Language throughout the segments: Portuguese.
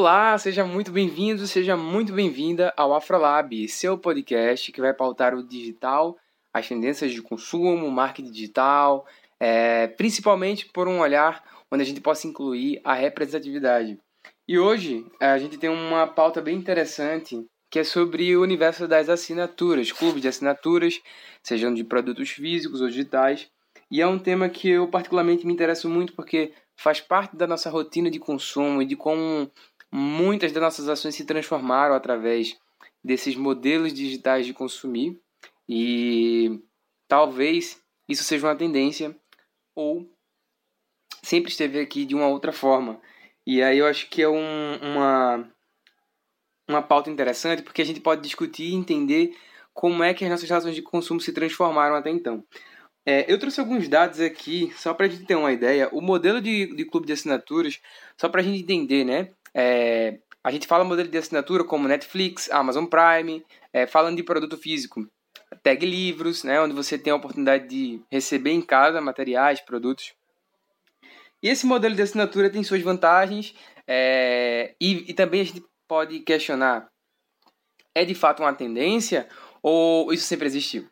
Olá, seja muito bem-vindo, seja muito bem-vinda ao Afrolab, seu podcast que vai pautar o digital, as tendências de consumo, marketing digital, é, principalmente por um olhar onde a gente possa incluir a representatividade. E hoje a gente tem uma pauta bem interessante que é sobre o universo das assinaturas, clubes de assinaturas, sejam de produtos físicos ou digitais. E é um tema que eu particularmente me interesso muito porque faz parte da nossa rotina de consumo e de como Muitas das nossas ações se transformaram através desses modelos digitais de consumir e talvez isso seja uma tendência ou sempre esteve aqui de uma outra forma. E aí eu acho que é um, uma, uma pauta interessante porque a gente pode discutir e entender como é que as nossas relações de consumo se transformaram até então. É, eu trouxe alguns dados aqui, só para a gente ter uma ideia. O modelo de, de clube de assinaturas, só para a gente entender, né? É, a gente fala modelo de assinatura como Netflix, Amazon Prime, é, falando de produto físico, Tag Livros, né, onde você tem a oportunidade de receber em casa materiais, produtos. E esse modelo de assinatura tem suas vantagens é, e, e também a gente pode questionar: é de fato uma tendência ou isso sempre existiu?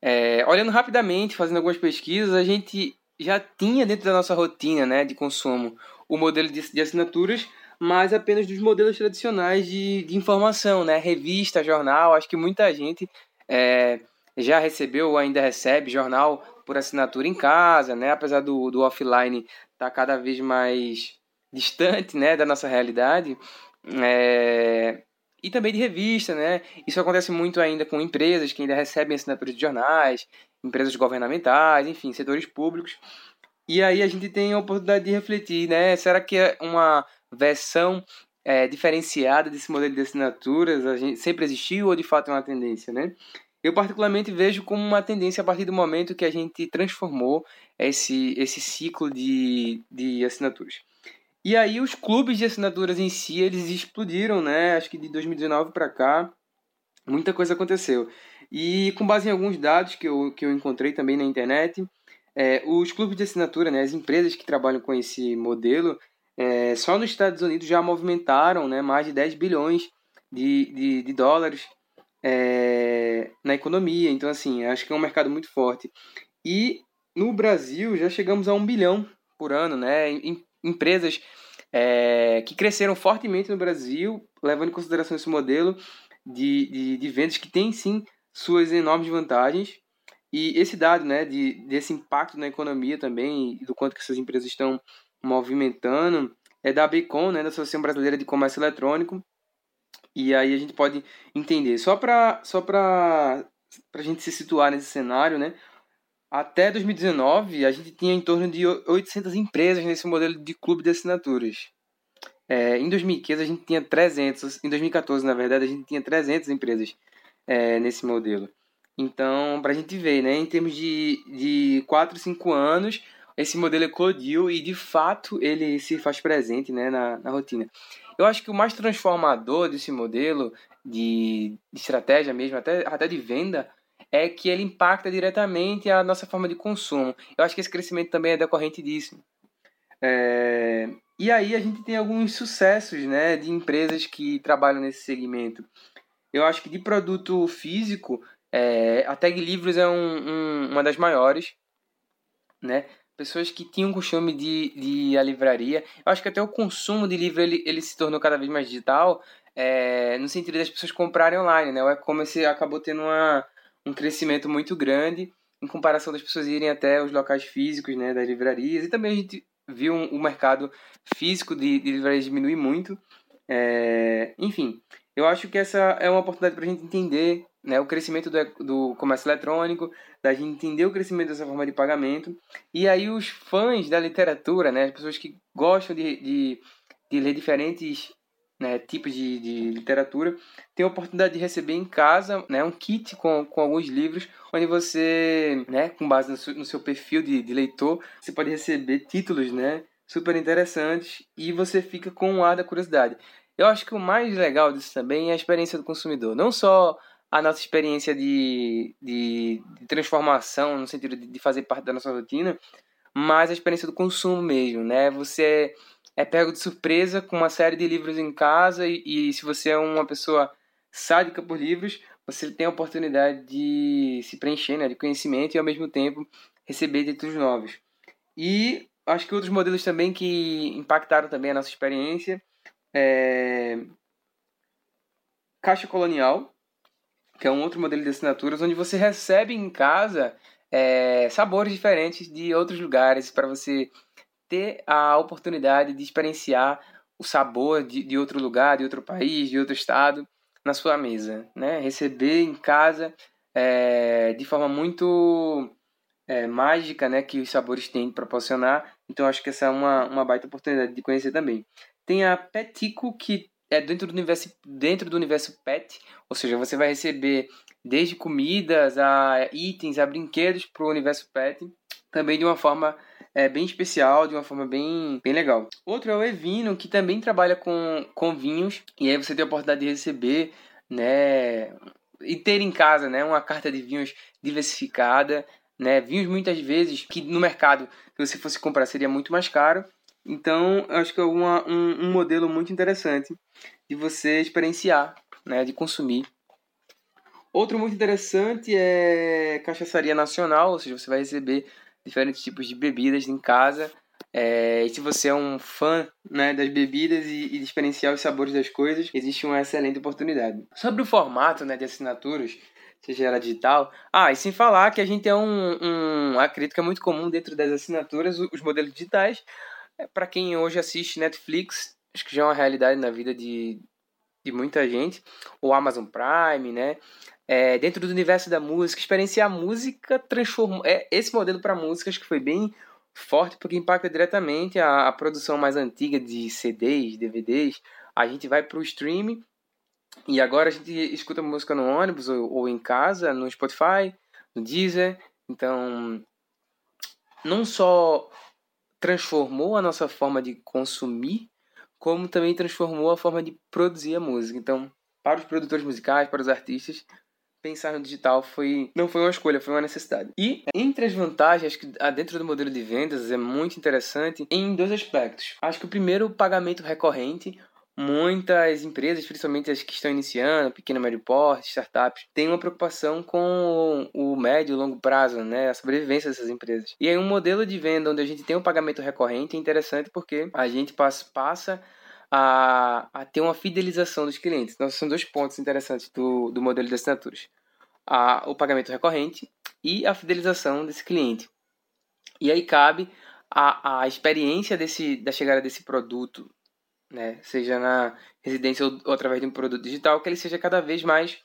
É, olhando rapidamente, fazendo algumas pesquisas, a gente já tinha dentro da nossa rotina né, de consumo o modelo de, de assinaturas, mas apenas dos modelos tradicionais de, de informação, né? Revista, jornal. Acho que muita gente é, já recebeu ou ainda recebe jornal por assinatura em casa, né? Apesar do, do offline estar tá cada vez mais distante, né, da nossa realidade. É, e também de revista, né? Isso acontece muito ainda com empresas que ainda recebem assinaturas de jornais, empresas governamentais, enfim, setores públicos. E aí a gente tem a oportunidade de refletir, né? Será que é uma versão é, diferenciada desse modelo de assinaturas a gente sempre existiu ou de fato é uma tendência, né? Eu particularmente vejo como uma tendência a partir do momento que a gente transformou esse, esse ciclo de, de assinaturas. E aí os clubes de assinaturas em si, eles explodiram, né? Acho que de 2019 para cá, muita coisa aconteceu. E com base em alguns dados que eu, que eu encontrei também na internet, é, os clubes de assinatura, né, as empresas que trabalham com esse modelo, é, só nos Estados Unidos já movimentaram né, mais de 10 bilhões de, de, de dólares é, na economia. Então, assim, acho que é um mercado muito forte. E no Brasil já chegamos a um bilhão por ano, né? Em, empresas é, que cresceram fortemente no Brasil, levando em consideração esse modelo de, de, de vendas que tem sim suas enormes vantagens. E esse dado né, de, desse impacto na economia também, do quanto que essas empresas estão movimentando é da Bcom, né, da Associação Brasileira de Comércio Eletrônico. E aí a gente pode entender. Só para só para a gente se situar nesse cenário, né? Até 2019, a gente tinha em torno de 800 empresas nesse modelo de clube de assinaturas. É, em 2015, a gente tinha 300. Em 2014, na verdade, a gente tinha 300 empresas é, nesse modelo. Então, para a gente ver, né, em termos de, de 4, 5 anos, esse modelo eclodiu e de fato ele se faz presente né, na, na rotina. Eu acho que o mais transformador desse modelo de, de estratégia mesmo, até, até de venda, é que ele impacta diretamente a nossa forma de consumo. Eu acho que esse crescimento também é decorrente disso. É... E aí a gente tem alguns sucessos né, de empresas que trabalham nesse segmento. Eu acho que de produto físico, é... a Tag Livros é um, um, uma das maiores. Né? Pessoas que tinham costume de, de ir à livraria. Eu acho que até o consumo de livro ele, ele se tornou cada vez mais digital, é, no sentido das pessoas comprarem online, né? O e-commerce acabou tendo uma, um crescimento muito grande em comparação das pessoas irem até os locais físicos, né, das livrarias. E também a gente viu o mercado físico de, de livrarias diminuir muito. É, enfim, eu acho que essa é uma oportunidade para a gente entender né, o crescimento do, do comércio eletrônico, da gente entender o crescimento dessa forma de pagamento. E aí os fãs da literatura, né, as pessoas que gostam de, de, de ler diferentes né, tipos de, de literatura, têm a oportunidade de receber em casa né, um kit com, com alguns livros, onde você, né, com base no seu, no seu perfil de, de leitor, você pode receber títulos né, super interessantes e você fica com um ar da curiosidade. Eu acho que o mais legal disso também é a experiência do consumidor. Não só a nossa experiência de, de, de transformação, no sentido de, de, fazer parte da nossa rotina, mas a experiência do consumo mesmo, né? Você é pego de surpresa com uma série de livros em casa e, e se você é uma pessoa sádica por livros, você tem a oportunidade de se preencher né, de conhecimento e ao mesmo tempo receber títulos novos. E acho que outros modelos também que impactaram também a nossa experiência é Caixa Colonial, que é um outro modelo de assinaturas onde você recebe em casa é, sabores diferentes de outros lugares para você ter a oportunidade de experienciar o sabor de, de outro lugar, de outro país, de outro estado na sua mesa, né? Receber em casa é, de forma muito é, mágica, né? Que os sabores têm de proporcionar. Então acho que essa é uma, uma baita oportunidade de conhecer também. Tem a Petico que é dentro do universo dentro do universo pet, ou seja, você vai receber desde comidas a itens, a brinquedos para o universo pet, também de uma forma é, bem especial, de uma forma bem, bem legal. Outro é o Evino, que também trabalha com, com vinhos, e aí você tem a oportunidade de receber, né, e ter em casa, né, uma carta de vinhos diversificada, né, vinhos muitas vezes que no mercado, se você fosse comprar, seria muito mais caro. Então, acho que é uma, um, um modelo muito interessante de você experienciar, né, de consumir. Outro muito interessante é cachaçaria nacional, ou seja, você vai receber diferentes tipos de bebidas em casa. É, e se você é um fã né, das bebidas e, e de experienciar os sabores das coisas, existe uma excelente oportunidade. Sobre o formato né, de assinaturas, seja ela digital. Ah, e sem falar que a gente é um, um que é muito comum dentro das assinaturas os modelos digitais. É, Para quem hoje assiste Netflix, acho que já é uma realidade na vida de, de muita gente. O Amazon Prime, né? é, dentro do universo da música, experienciar a música transformou. É, esse modelo para músicas que foi bem forte porque impacta diretamente a, a, produção mais antiga de CDs, DVDs. A gente vai para o streaming e agora a gente escuta música no ônibus ou, ou em casa, no Spotify, no Deezer. Então, não só transformou a nossa forma de consumir, como também transformou a forma de produzir a música. Então, para os produtores musicais, para os artistas, pensar no digital foi não foi uma escolha, foi uma necessidade. E entre as vantagens que dentro do modelo de vendas é muito interessante em dois aspectos. Acho que o primeiro, o pagamento recorrente. Muitas empresas, principalmente as que estão iniciando, pequeno médio porte, startups, têm uma preocupação com o médio e longo prazo, né, a sobrevivência dessas empresas. E aí um modelo de venda onde a gente tem um pagamento recorrente é interessante porque a gente passa, passa a, a ter uma fidelização dos clientes. Então, são dois pontos interessantes do, do modelo de assinaturas: a, o pagamento recorrente e a fidelização desse cliente. E aí cabe a, a experiência desse, da chegada desse produto, né, seja na residência ou, através de um produto digital, que ele seja cada vez mais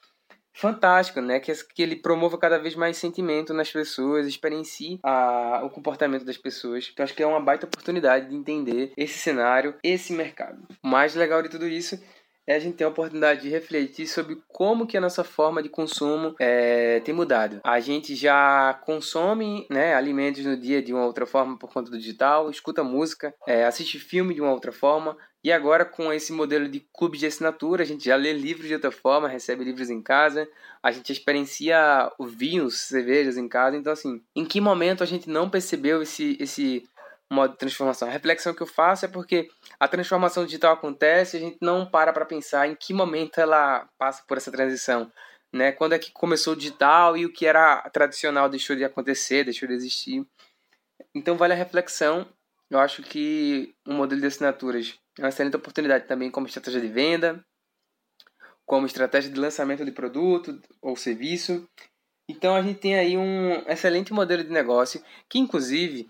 fantástico, né? Que, que ele promova cada vez mais sentimento nas pessoas, experiencie a, o comportamento das pessoas. Então acho que é uma baita oportunidade de entender esse cenário, esse mercado. O mais legal de tudo isso é a gente ter a oportunidade de refletir sobre como que a nossa forma de consumo é, tem mudado. A gente já consome né, alimentos no dia de uma outra forma por conta do digital, escuta música, é, assiste filme de uma outra forma, e agora com esse modelo de clube de assinatura, a gente já lê livros de outra forma, recebe livros em casa, a gente experiencia vinhos, cervejas em casa. Então, assim, em que momento a gente não percebeu esse, esse modo de transformação. A reflexão que eu faço é porque a transformação digital acontece e a gente não para para pensar em que momento ela passa por essa transição. Né? Quando é que começou o digital e o que era tradicional deixou de acontecer, deixou de existir. Então vale a reflexão. Eu acho que o modelo de assinaturas é uma excelente oportunidade também como estratégia de venda, como estratégia de lançamento de produto ou serviço. Então a gente tem aí um excelente modelo de negócio que inclusive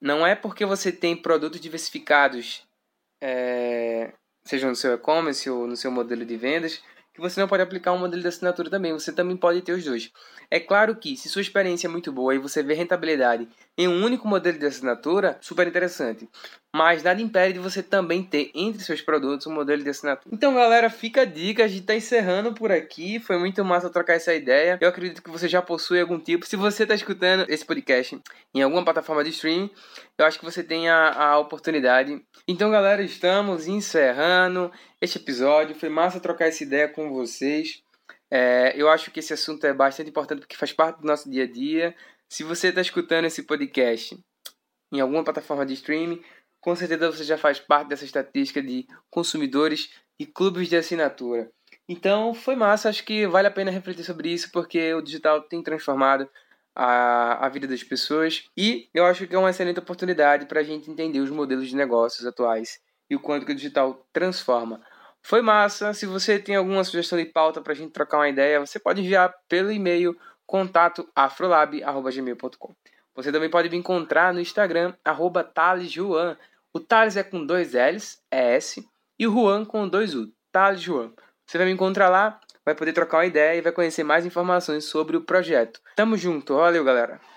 não é porque você tem produtos diversificados, é, seja no seu e-commerce ou no seu modelo de vendas, que você não pode aplicar um modelo de assinatura também. Você também pode ter os dois. É claro que, se sua experiência é muito boa e você vê rentabilidade em um único modelo de assinatura, super interessante. Mas nada impede de você também ter entre seus produtos um modelo de assinatura. Então, galera, fica a dica. A gente está encerrando por aqui. Foi muito massa trocar essa ideia. Eu acredito que você já possui algum tipo. Se você está escutando esse podcast em alguma plataforma de streaming, eu acho que você tem a, a oportunidade. Então, galera, estamos encerrando este episódio. Foi massa trocar essa ideia com vocês. É, eu acho que esse assunto é bastante importante porque faz parte do nosso dia a dia. Se você está escutando esse podcast em alguma plataforma de streaming, com certeza você já faz parte dessa estatística de consumidores e clubes de assinatura. Então foi massa, acho que vale a pena refletir sobre isso porque o digital tem transformado a, a vida das pessoas e eu acho que é uma excelente oportunidade para a gente entender os modelos de negócios atuais e o quanto que o digital transforma. Foi massa, se você tem alguma sugestão de pauta para a gente trocar uma ideia, você pode enviar pelo e-mail contato. Você também pode me encontrar no Instagram, arroba. O Thales é com dois L's, é S, e o Juan com dois U, Thales Juan. Você vai me encontrar lá, vai poder trocar uma ideia e vai conhecer mais informações sobre o projeto. Tamo junto, valeu galera!